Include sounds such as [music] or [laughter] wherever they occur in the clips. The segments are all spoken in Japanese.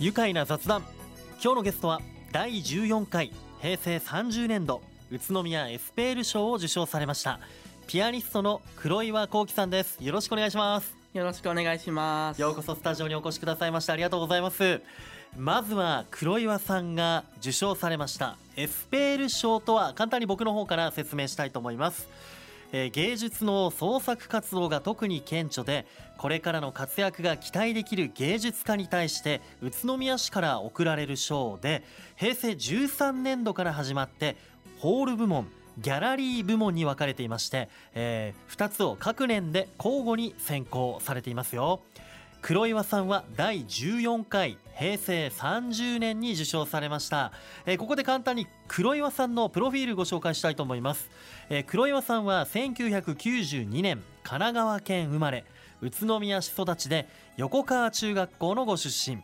愉快な雑談。今日のゲストは第14回平成30年度宇都宮エスペール賞を受賞されましたピアニストの黒岩幸喜さんです。よろしくお願いします。よろしくお願いします。ようこそスタジオにお越しくださいましてありがとうございます。まずは黒岩さんが受賞されましたエスペール賞とは簡単に僕の方から説明したいと思いますえー芸術の創作活動が特に顕著でこれからの活躍が期待できる芸術家に対して宇都宮市から贈られる賞で平成13年度から始まってホール部門ギャラリー部門に分かれていまして、え2つを各年で交互に選考されていますよ。黒岩さんは第14回平成30年に受賞されました、えーここで簡単に黒岩さんのプロフィールご紹介したいと思います、えー黒岩さんは1992年神奈川県生まれ宇都宮市育ちで横川中学校のご出身。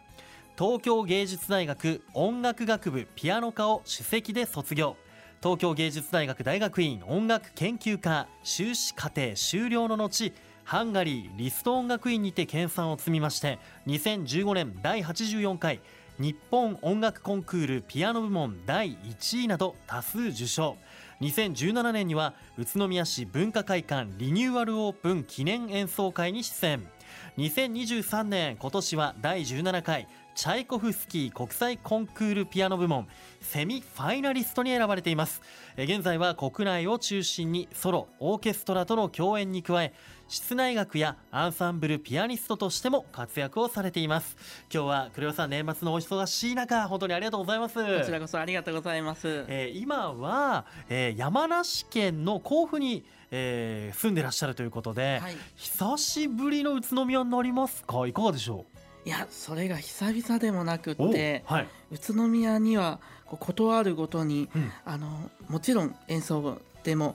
東京芸術大学音楽学部ピアノ科を首席で卒業。東京芸術大学大学院音楽研究科修士課程修了の後ハンガリーリスト音楽院にて研鑽を積みまして2015年第84回日本音楽コンクールピアノ部門第1位など多数受賞。2017年には宇都宮市文化会館リニューアルオープン記念演奏会に出演。2023年今年は第17回チャイコフスキー国際コンクールピアノ部門セミファイナリストに選ばれています。現在は国内を中心にソロオーケストラとの共演に加え室内楽やアンサンブルピアニストとしても活躍をされています。今日は黒岩さん年末のお忙しい中本当にありがとうございます。こちらこそありがとうございます。えー今は、えー山梨県の甲府に、えー住んでらっしゃるということで、はい。久しぶりの宇都宮になります。かいかがでしょいやそれが久々でもなくておはい、宇都宮にはこうことあるごとにうん。あのもちろん演奏でも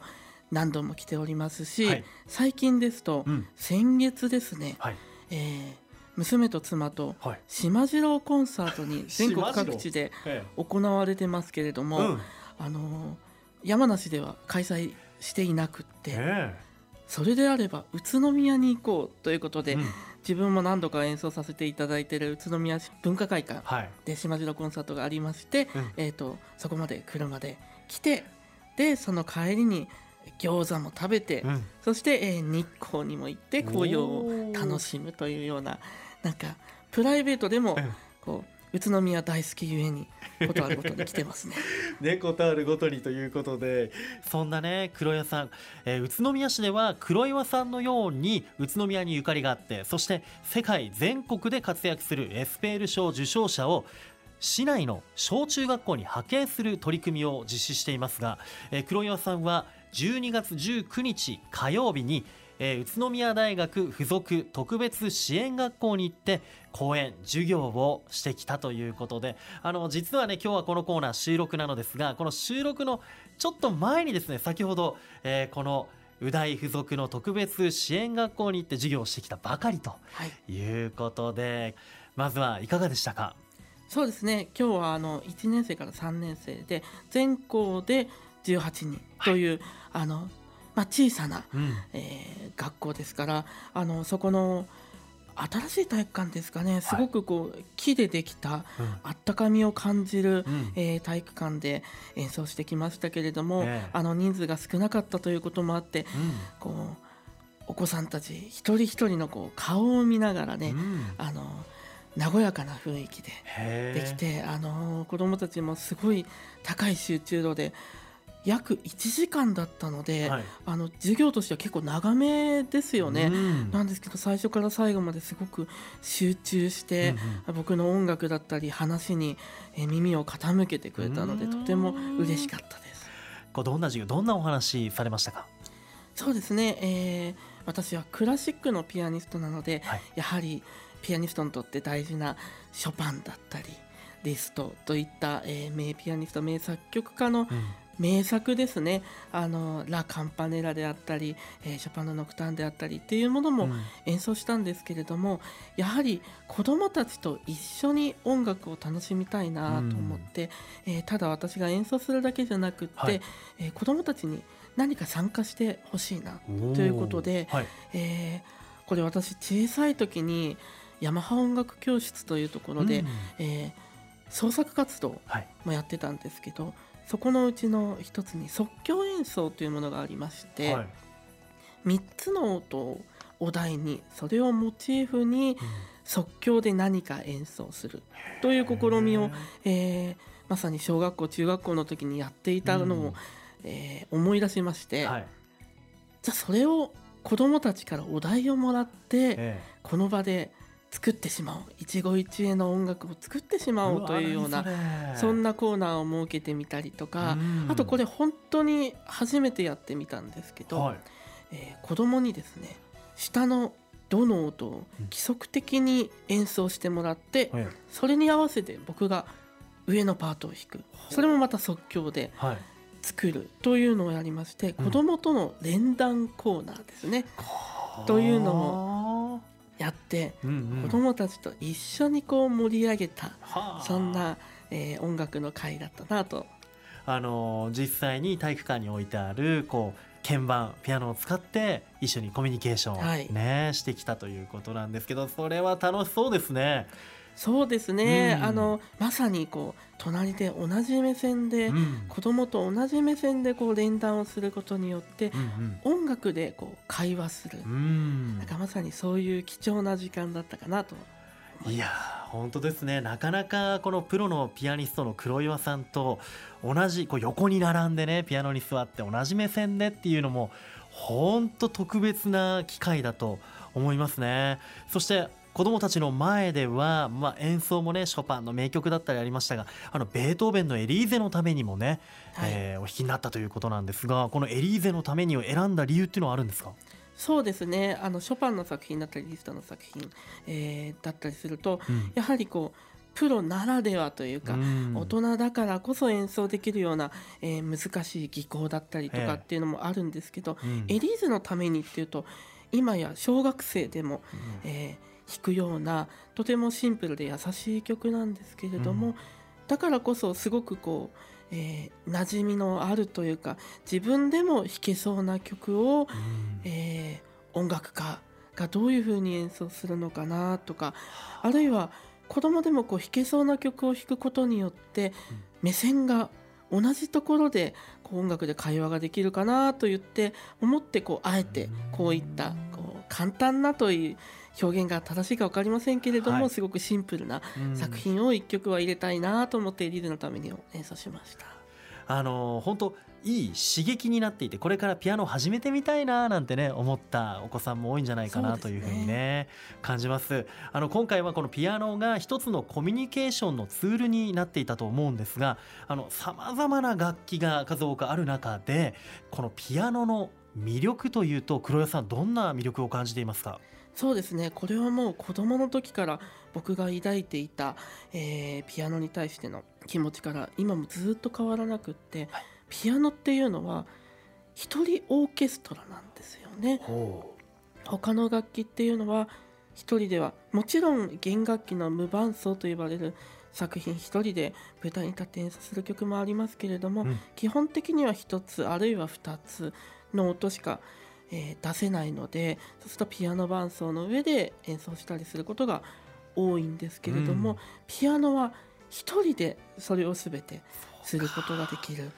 何度も来ておりますし、はい。最近ですと、うん。先月ですね、はい。えー娘と妻とはい。島次郎コンサートに [laughs] 全国各地でえ行われてますけれども、えうん。あの山梨では開催していなくって、えそれであれば宇都宮に行こうということで、えうん。自分も何度か演奏させていただいている宇都宮市文化会館はい。で島次郎コンサートがありまして、うん。えー、とそこまで車で来てでその帰りに餃子も食べて、うん。そして、えー日光にも行って紅葉を楽しむというようななんかプライベートでもうん。こう宇都宮大好きゆえにことあることに来てますね。[laughs] 猫とあるごとにということでそんなね黒岩さん、えー宇都宮市では黒岩さんのように宇都宮にゆかりがあってそして世界全国で活躍するエスペール賞受賞者を市内の小中学校に派遣する取り組みを実施していますが、えー黒岩さんは12月19日火曜日に、えー宇都宮大学附属特別支援学校に行って講演授業をしてきたということであの実はね今日はこのコーナー収録なのですがこの収録のちょっと前にですね先ほど、えーこの宇大附属の特別支援学校に行って授業をしてきたばかりとはい。いうことでまずはいかがでしたか？そうですね。今日はあの1年生から3年生で全校で18人という、あのまあ、小さな、うん。えー学校ですからあのそこの新しい体育館ですかね。すごくこう、木でできたうん。あったかみを感じる、うん。えー体育館で演奏してきましたけれども、ええ。あの人数が少なかったということもあってこうお子さんたち一人一人のこう顔を見ながらね、うん。あの和やかな雰囲気でできて、あの子どもたちもすごい高い集中度で約1時間だったので、はい。あの授業としては結構長めですよね。うん。なんですけど最初から最後まですごく集中して、僕の音楽だったり話にえー耳を傾けてくれたのでうん。とても嬉しかったです。こうどんな授業どんなお話されましたか？そうですね、えー私はクラシックのピアニストなので、はい。やはりピアニストにとって大事なショパンだったりリストといった、えー名ピアニスト名作曲家の名作ですね。あのラ・カンパネラであったり、えーショパンのノクターンであったりっていうものもうん。演奏したんですけれども、やはり子どもたちと一緒に音楽を楽しみたいなと思って、えーただ私が演奏するだけじゃなくって、はい。えー子どもたちに何か参加してほしいなということではい。えーこれ私小さい時にヤマハ音楽教室というところで、うん。えー創作活動はい。もやってたんですけどそこのうちの一つに即興演奏というものがありまして、はい。3つの音をお題にそれをモチーフに即興で何か演奏するという試みを、えーまさに小学校中学校の時にやっていたのを、えー思い出しまして、はい。じゃあそれを子どもたちからお題をもらってえ。この場で作ってしまおう。一期一会の音楽を作ってしえまおうというようなそんななコーナーを設けてみたりとか、うん。あとこれ本当に初めてやってみたんですけど、はい。えー子供にですね下のどの音を規則的に演奏してもらって、はい。それに合わせて僕が上のパートを弾く。それもまた即興ではい。作るというのをやりまして、子供との連弾コーナーですね。というのをやってうんうん。子供たちと一緒にこう盛り上げた、はあ。そんな、えー音楽の会だったなと。あの実際に体育館に置いてあるこう鍵盤ピアノを使って一緒にコミュニケーションをはい。ね、してきたということなんですけどそれは楽しそうですね。そうですね、うん。あのまさにこう隣で同じ目線で、うん。子供と同じ目線でこう連弾をすることによってうん音楽でこう会話する、うん。うんなんかまさにそういう貴重な時間だったかなといやー本当ですね。なかなかこのプロのピアニストの黒岩さんと同じこう横に並んでねピアノに座って同じ目線でっていうのも本当特別な機会だと思いますね。そして子供たちの前では、まあ、演奏もねショパンの名曲だったりありましたがあのベートーベンの「エリーゼのためにもね、はい。えーお弾きになったということなんですがこの「エリーゼのために」を選んだ理由っていうのはあるんですか？そうですね。あのショパンの作品だったりリストの作品、えーだったりするとうん。やはりこうプロならではというか、うん。大人だからこそ演奏できるような、えー難しい技巧だったりとええかっていうのもあるんですけど、うん。エリーゼのためにっていうと今や小学生でも、うん。えー弾くようなとてもシンプルで優しい曲なんですけれども、うん。だからこそすごくこう、えー馴染みのあるというか自分でも弾けそうな曲を、うん。えー音楽家がどういうふうに演奏するのかなとかあるいは子供でもこう弾けそうな曲を弾くことによってうん。目線が同じところでこう音楽で会話ができるかなと言って思ってこうあえてこういったこう簡単なという表現が正しいか分かりませんけれども、はい。すごくシンプルなうん。作品を一曲は入れたいなと思ってリズのために演奏しました。あの本当いい刺激になっていてこれからピアノを始めてみたいななんてね思ったお子さんも多いんじゃないかなというふうにね。感じます。あの今回はこのピアノが一つのコミュニケーションのツールになっていたと思うんですがあの様々な楽器が数多くある中でこのピアノの魅力というと黒谷さんどんな魅力を感じていますか？そうですね。これはもう子供の時から僕が抱いていた、えーピアノに対しての気持ちから今もずっと変わらなくって、はい。ピアノっていうのは一人オーケストラなんですよね。他の楽器っていう。のは一人ではもちろん弦楽器の無伴奏と呼ばれる作品一人で舞台に立って演奏する曲もありますけれども、うん基本的には一つあるいは二つの音しか、えー出せないのでそうするとピアノ伴奏の上で演奏したりすることが多いんですけれども、うん。ピアノは一人でそれを全てすることができる。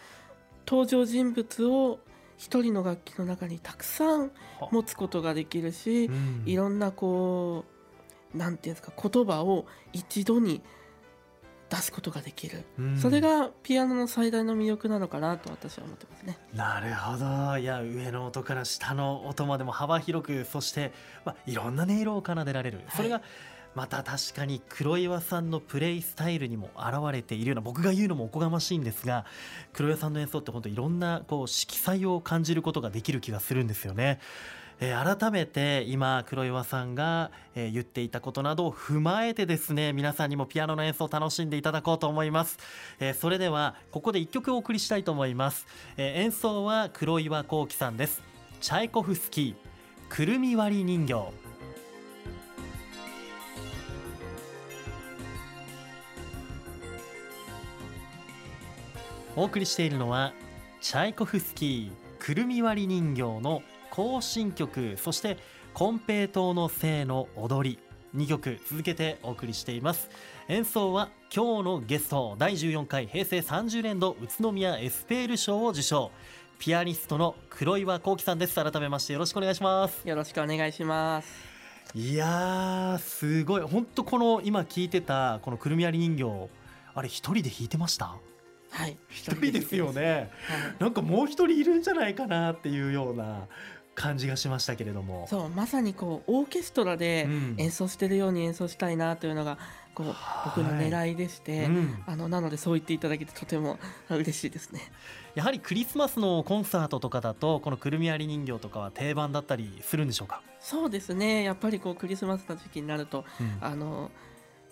登場人物を一人の楽器の中にたくさん持つことができるし、うん。いろんなこうなんていうんですか言葉を一度に出すことができる、うん。それがピアノの最大の魅力なのかなと私は思ってますね。なるほど。いや上の音から下の音までも幅広くそして、まあ、いろんな音色を奏でられる、い。それがまた確かに黒岩さんのプレイスタイルにも現れているような僕が言うのもおこがましいんですが黒岩さんの演奏って本当いろんなこう色彩を感じることができる気がするんですよね。えー改めて今黒岩さんが、えー言っていたことなどを踏まえてですね皆さんにもピアノの演奏を楽しんでいただこうと思います、えーそれではここで一曲お送りしたいと思います、えー演奏は黒岩幸喜さんです。チャイコフスキーくるみ割り人形。お送りしているのはチャイコフスキーくるみ割り人形の行進曲そして金平糖の聖の踊り2曲続けてお送りしています。演奏は今日のゲスト第14回平成30年度宇都宮エスペール賞を受賞。ピアニストの黒岩幸喜さんです。改めましてよろしくお願いします。よろしくお願いします。いやーすごい。本当この今聞いてたこのくるみ割り人形あれ一人で弾いてました？はい一人ですよね、はい。なんかもう一人いるんじゃないかなっていうような感じがしましたけれども。そうまさにこうオーケストラでうん。演奏してるように演奏したいなというのがこうはい。僕の狙いでして、うん。あのなのでそう言っていただけてとても嬉しいですね。やはりクリスマスのコンサートとかだとこのくるみ割り人形とかは定番だったりするんでしょうか、そうですね。やっぱりこうクリスマスの時期になるとうん。あの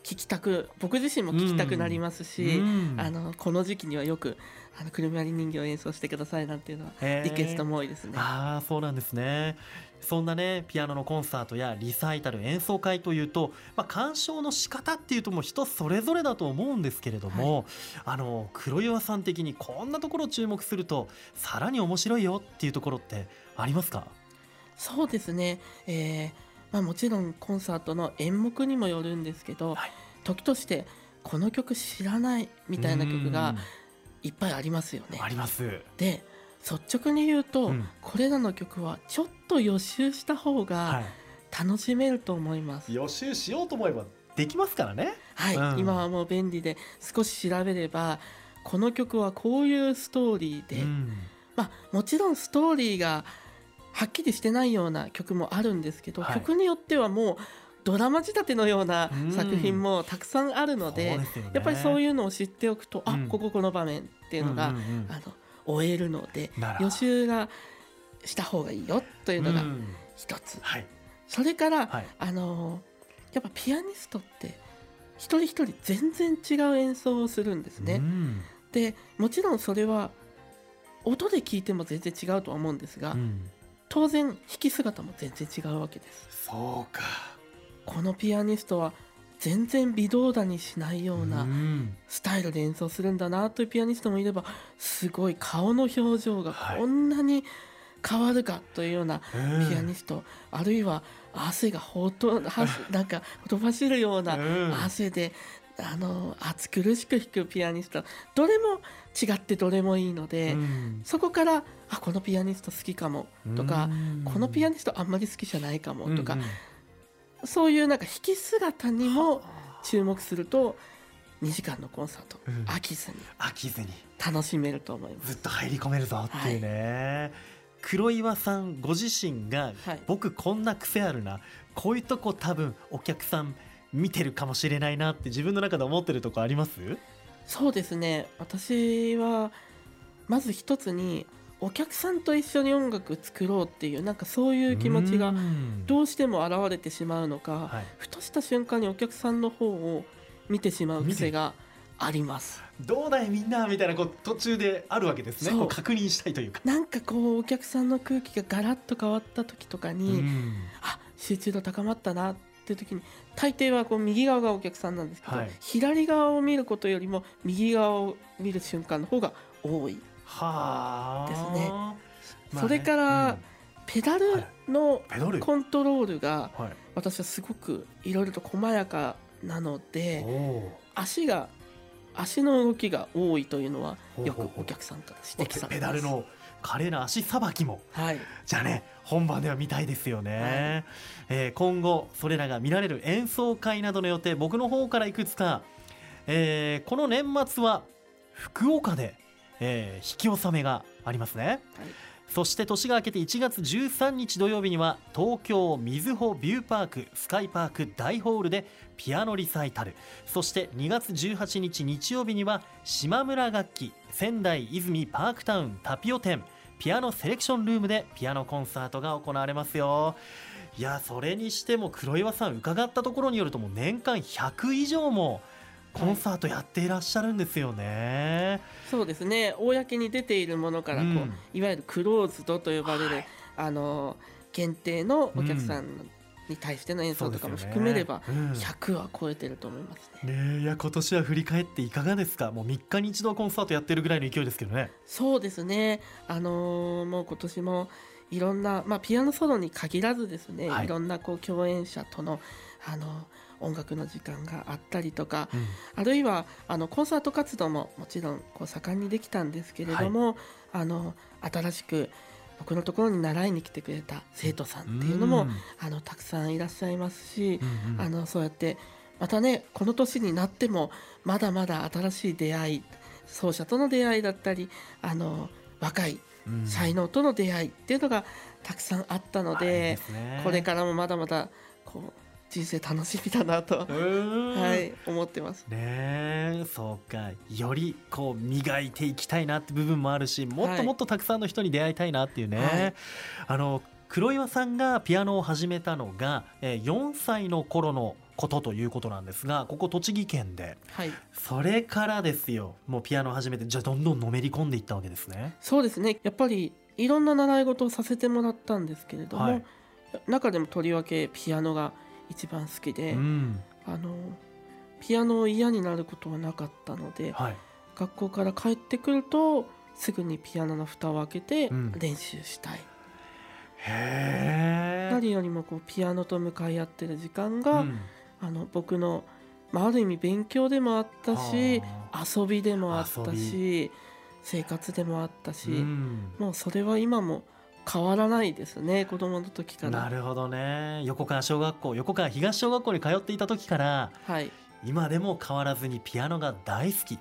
聞きたく僕自身も聞きたくなりますし、うん。あのこの時期にはよくあのくるみ割り人形を演奏してくださいなんていうのはリクエストも多いですね。ああそうなんですね。そんなねピアノのコンサートやリサイタル演奏会というと、まあ、鑑賞の仕方っていうともう人それぞれだと思うんですけれども、あの黒岩さん的にこんなところを注目するとさらに面白いよっていうところってありますか？そうですね、えーまあ、もちろんコンサートの演目にもよるんですけど、はい。時としてこの曲知らないみたいな曲がいっぱいありますよね。うん。あります。で率直に言うと、うん。これらの曲はちょっと予習した方はが楽しめると思います。い、予習しようと思えばできますからね。はい、うん。今はもう便利で少し調べればこの曲はこういうストーリーで、うん。まあ、もちろんストーリーがはっきりしてないような曲もあるんですけど、はい。曲によってはもうドラマ仕立てのようなうん。作品もたくさんあるので、そうですよね。やっぱりそういうのを知っておくと、うん。あこここの場面っていうのが、んんうん。あの終えるので予習がした方がいいよというのがうん。一つ、はい。それから、はい。あのやっぱピアニストって一人一人全然違う演奏をするんですね。うん。でもちろんそれは音で聞いても全然違うとは思うんですが、うん当然弾き姿も全然違うわけです。そうか。このピアニストは全然微動だにしないようなうん。スタイルで演奏するんだなというピアニストもいればすごい顔の表情がはい。こんなに変わるかというようなうんピアニスト、あるいは汗がほとは [laughs] なんかほとばしるようなうん。汗であの暑苦しく弾くピアニスト。どれも違ってどれもいいので、うん。そこからあこのピアニスト好きかもとか、うん。このピアニストあんまり好きじゃないかもとか、うんうん。そういうなんか弾き姿にも注目すると2時間のコンサート、うん。飽きずに飽きずに。楽しめると思います。ずっと入り込めるぞっていうね、黒岩さんご自身が、はい。僕こんな癖あるな。こういうとこ多分お客さん見てるかもしれないなって自分の中で思ってるとこあります？そうですね。私はまず一つにお客さんと一緒に音楽作ろうっていうなんかそういう気持ちがうん。どうしても現れてしまうのか、はい。ふとした瞬間にお客さんの方を見てしまう癖があります。どうだいみんなみたいなこう途中であるわけですね。確認したいというか、なんかこうお客さんの空気がガラッと変わった時とかに、うん。あ集中度高まったなっていう時に大抵はこう右側がお客さんなんですけど、はい。左側を見ることよりも右側を見る瞬間の方が多い。はあ。ですね。まあね。それからペダルのペダル？コントロールがはい。私はすごくいろいろと細やかなので足が足の動きが多いというのはよくお客さんから指摘されペダルの華麗な足さばきも。はい。じゃあね本番では見たいですよね、えー今後それらが見られる演奏会などの予定僕の方からいくつか、えーこの年末は福岡で、えー引き納めがありますねそして年が明けて1月13日土曜日には東京みずほビューパークスカイパーク大ホールでピアノリサイタル。そして2月18日日曜日には島村楽器仙台泉パークタウンタピオ店ピアノセレクションルームでピアノコンサートが行われますよ。いやそれにしても黒岩さん伺ったところによるともう年間100以上もコンサートやっていらっしゃるんですよね、そうですね。公に出ているものからこう、うん。いわゆるクローズドと呼ばれる、はい。あの限定のお客さんに対しての演奏とかも含めればそうですよね。100は超えてると思いますね。ねえいや今年は振り返っていかがですか？もう3日に一度コンサートやってるぐらいの勢いですけどね。そうですね。あのーもう今年もいろんな、まあ、ピアノソロに限らずですね、はい。い、ろんなこう共演者とのあの音楽の時間があったりとかうん。あるいはあのコンサート活動ももちろんこう盛んにできたんですけれども、あの新しく僕のところに習いに来てくれた生徒さんっていうのも、ん。あのたくさんいらっしゃいますし、うんうん。あのそうやってまたねこの年になってもまだまだ新しい出会い奏者との出会いだったりあの若いうん。才能との出会いっていうのがたくさんあったのですね。これからもまだまだこう人生楽しみだなと、はい、思ってます。ねえそうか。よりこう磨いていきたいなって部分もあるしもっともっとたくさんの人に出会いたいなっていうね、はい。あの黒岩さんがピアノを始めたのが、えー4歳の頃のことということなんですがここ栃木県で。はい。それからですよ。もうピアノを始めてじゃあどんどんのめり込んでいったわけですね。そうですね。やっぱりいろんな習い事をさせてもらったんですけれども、はい。中でもとりわけピアノが一番好きで、うん。あのピアノを嫌になることはなかったのではい。学校から帰ってくるとすぐにピアノの蓋を開けてうん。練習したい、へえ。何よりもこうピアノと向かい合ってる時間が、うん。あの僕の、まあ、ある意味勉強でもあったしは遊びでもあった遊し生活でもあったし、うん。もうそれは今も変わらないですね子供の時から。なるほどね。横川小学校横川東小学校に通っていた時からはい、今でも変わらずにピアノが大好き。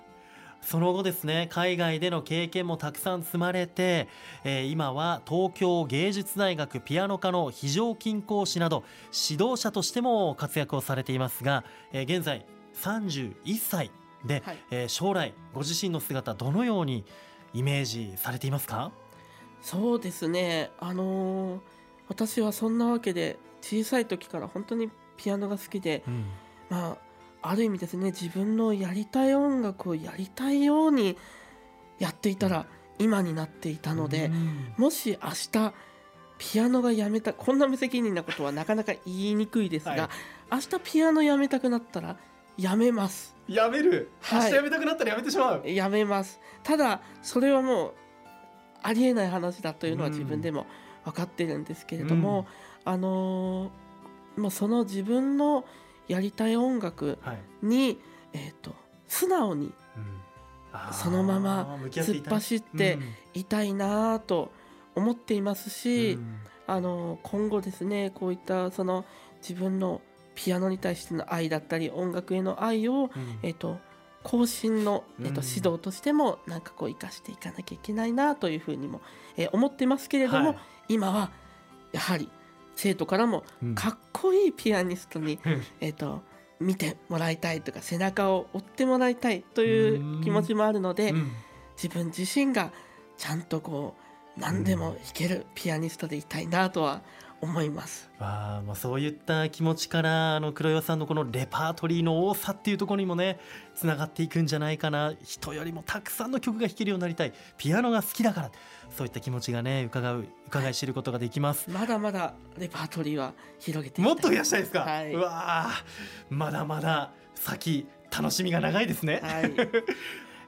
その後ですね海外での経験もたくさん積まれて、えー今は東京芸術大学ピアノ科の非常勤講師など指導者としても活躍をされていますが、えー現在31歳で、はい。えー将来ご自身の姿どのようにイメージされていますか、そうですね。あのー私はそんなわけで小さい時から本当にピアノが好きでうん。まあある意味ですね自分のやりたい音楽をやりたいようにやっていたら今になっていたので、うん。もし明日ピアノがやめたこんな無責任なことはなかなか言いにくいですが、はい。明日ピアノやめたくなったらやめます。やめる。はい。明日やめたくなったらやめてしまう、やめます。ただそれはもうありえない話だというのはうん。自分でも分かってるんですけれども、あのーもうその自分のやりたい音楽はい。に、えー、と素直にうん。あーそのまま突っ走っていたいなぁと思っていますし、うん。あの今後ですねこういったその自分のピアノに対しての愛だったり音楽への愛を、うん。えっと後進の、えっとうん指導としてもなんかこう生かしていかなきゃいけないなというふうにも、えー思ってますけれども、はい。今はやはり生徒からもうん。かっこいいピアニストに、うん。えっと見てもらいたいとか背中を追ってもらいたいという気持ちもあるので、うん。自分自身がちゃんとこう何でも弾けるピアニストでいたいなとは思います。わあまあそういった気持ちからあの黒岩さんのこのレパートリーの多さっていうところにもねつながっていくんじゃないかな。人よりもたくさんの曲が弾けるようになりたい。ピアノが好きだからそういった気持ちがね伺う伺い知ることができます。まだまだレパートリーは広げてもっと増やしたいですか、はい。うわあまだまだ先楽しみが長いですね、はい、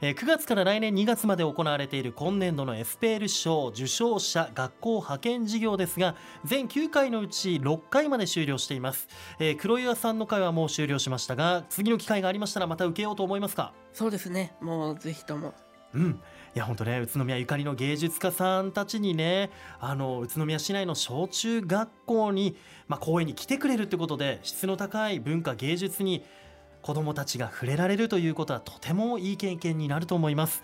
えー9月から来年2月まで行われている今年度のエスペール賞受賞者学校派遣事業ですが全9回のうち6回まで終了しています、えー黒岩さんの回はもう終了しましたが次の機会がありましたらまた受けようと思いますか？そうですね。もうぜひとも。うん。いや本当ね宇都宮ゆかりの芸術家さんたちにねあの宇都宮市内の小中学校に、まあ、公演に来てくれるってことで質の高い文化芸術に子どもたちが触れられるということはとてもいい経験になると思います。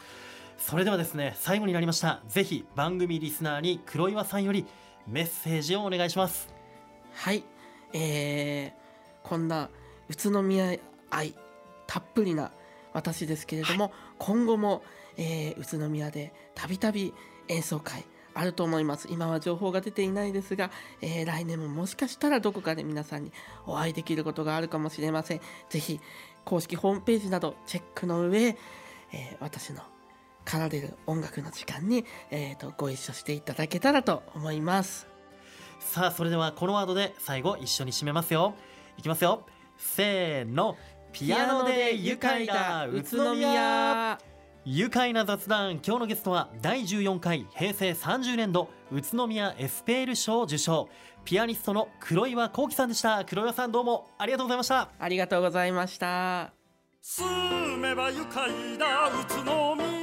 それではですね最後になりました。ぜひ番組リスナーに黒岩さんよりメッセージをお願いします。はい。えー、こんな宇都宮愛たっぷりな私ですけれども、今後も、えー宇都宮でたびたび演奏会あると思います。今は情報が出ていないですが、えー来年ももしかしたらどこかで皆さんにお会いできることがあるかもしれません。ぜひ公式ホームページなどチェックの上、えー私の奏でる音楽の時間に、えーとご一緒していただけたらと思います。さあそれではこのワードで最後一緒に締めますよ。いきますよ。せーの。ピアノで愉快だ。宇都宮。愉快な雑談今日のゲストは第14回平成30年度宇都宮エスペール賞受賞。ピアニストの黒岩幸喜さんでした。黒岩さんどうもありがとうございました。ありがとうございました。住めば愉快な宇都宮